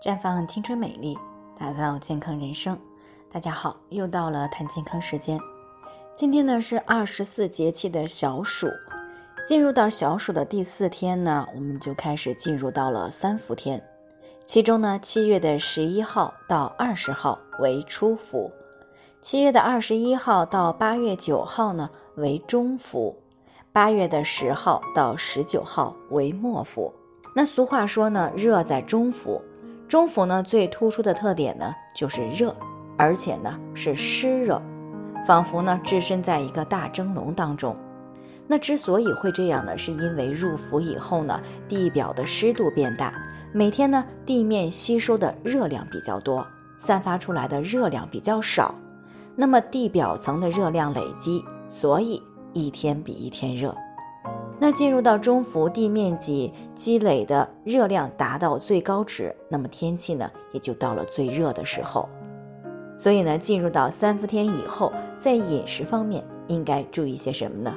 绽放青春美丽，打造健康人生。大家好，又到了谈健康时间。今天呢是二十四节气的小暑，进入到小暑的第四天呢，我们就开始进入到了三伏天。其中呢，七月的十一号到二十号为初伏，七月的二十一号到八月九号呢为中伏，八月的十号到十九号为末伏。那俗话说呢，热在中伏。中伏呢，最突出的特点呢就是热，而且呢是湿热，仿佛呢置身在一个大蒸笼当中。那之所以会这样呢，是因为入伏以后呢，地表的湿度变大，每天呢地面吸收的热量比较多，散发出来的热量比较少，那么地表层的热量累积，所以一天比一天热。那进入到中伏，地面积积累的热量达到最高值，那么天气呢也就到了最热的时候。所以呢，进入到三伏天以后，在饮食方面应该注意些什么呢？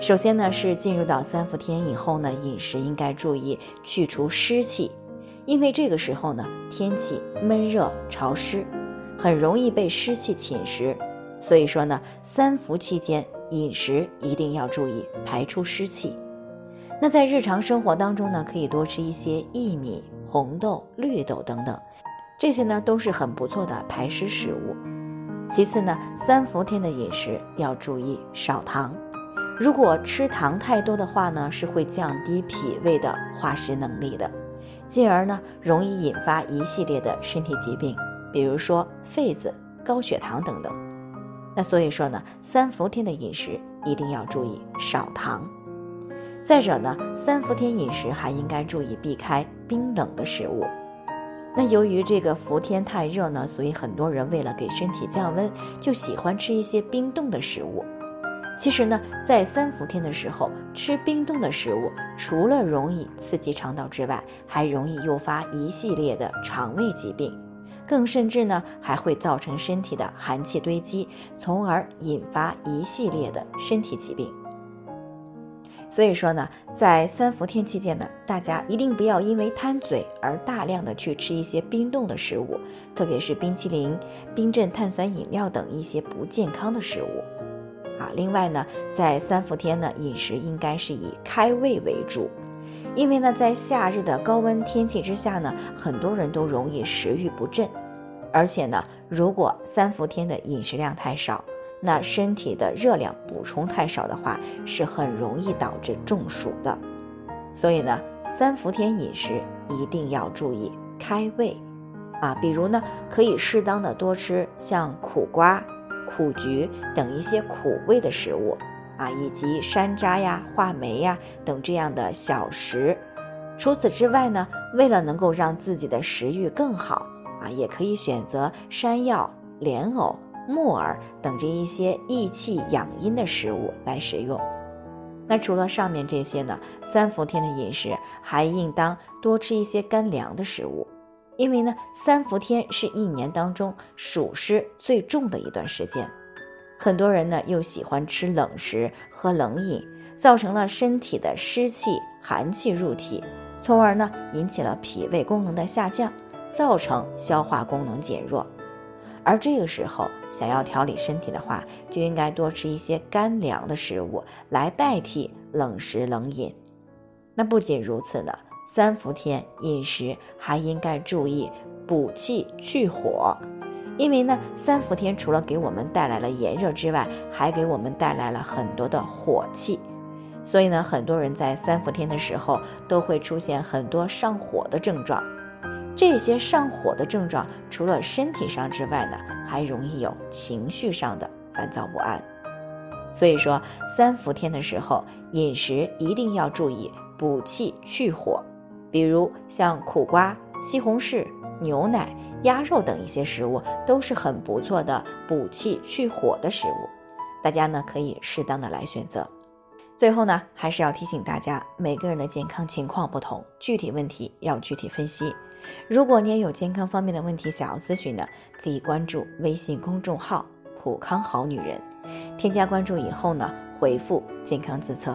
首先呢，是进入到三伏天以后呢，饮食应该注意去除湿气，因为这个时候呢，天气闷热潮湿，很容易被湿气侵蚀。所以说呢，三伏期间。饮食一定要注意排出湿气。那在日常生活当中呢，可以多吃一些薏米、红豆、绿豆等等，这些呢都是很不错的排湿食物。其次呢，三伏天的饮食要注意少糖。如果吃糖太多的话呢，是会降低脾胃的化湿能力的，进而呢容易引发一系列的身体疾病，比如说痱子、高血糖等等。那所以说呢，三伏天的饮食一定要注意少糖。再者呢，三伏天饮食还应该注意避开冰冷的食物。那由于这个伏天太热呢，所以很多人为了给身体降温，就喜欢吃一些冰冻的食物。其实呢，在三伏天的时候吃冰冻的食物，除了容易刺激肠道之外，还容易诱发一系列的肠胃疾病。更甚至呢，还会造成身体的寒气堆积，从而引发一系列的身体疾病。所以说呢，在三伏天期间呢，大家一定不要因为贪嘴而大量的去吃一些冰冻的食物，特别是冰淇淋、冰镇碳酸饮料等一些不健康的食物。啊，另外呢，在三伏天呢，饮食应该是以开胃为主。因为呢，在夏日的高温天气之下呢，很多人都容易食欲不振，而且呢，如果三伏天的饮食量太少，那身体的热量补充太少的话，是很容易导致中暑的。所以呢，三伏天饮食一定要注意开胃，啊，比如呢，可以适当的多吃像苦瓜、苦菊等一些苦味的食物。啊，以及山楂呀、话梅呀等这样的小食。除此之外呢，为了能够让自己的食欲更好啊，也可以选择山药、莲藕、木耳等这一些益气养阴的食物来食用。那除了上面这些呢，三伏天的饮食还应当多吃一些干凉的食物，因为呢，三伏天是一年当中暑湿最重的一段时间。很多人呢又喜欢吃冷食、喝冷饮，造成了身体的湿气、寒气入体，从而呢引起了脾胃功能的下降，造成消化功能减弱。而这个时候想要调理身体的话，就应该多吃一些干凉的食物来代替冷食冷饮。那不仅如此呢，三伏天饮食还应该注意补气去火。因为呢，三伏天除了给我们带来了炎热之外，还给我们带来了很多的火气，所以呢，很多人在三伏天的时候都会出现很多上火的症状。这些上火的症状，除了身体上之外呢，还容易有情绪上的烦躁不安。所以说，三伏天的时候，饮食一定要注意补气去火，比如像苦瓜、西红柿。牛奶、鸭肉等一些食物都是很不错的补气去火的食物，大家呢可以适当的来选择。最后呢，还是要提醒大家，每个人的健康情况不同，具体问题要具体分析。如果你也有健康方面的问题想要咨询呢，可以关注微信公众号“普康好女人”，添加关注以后呢，回复“健康自测”。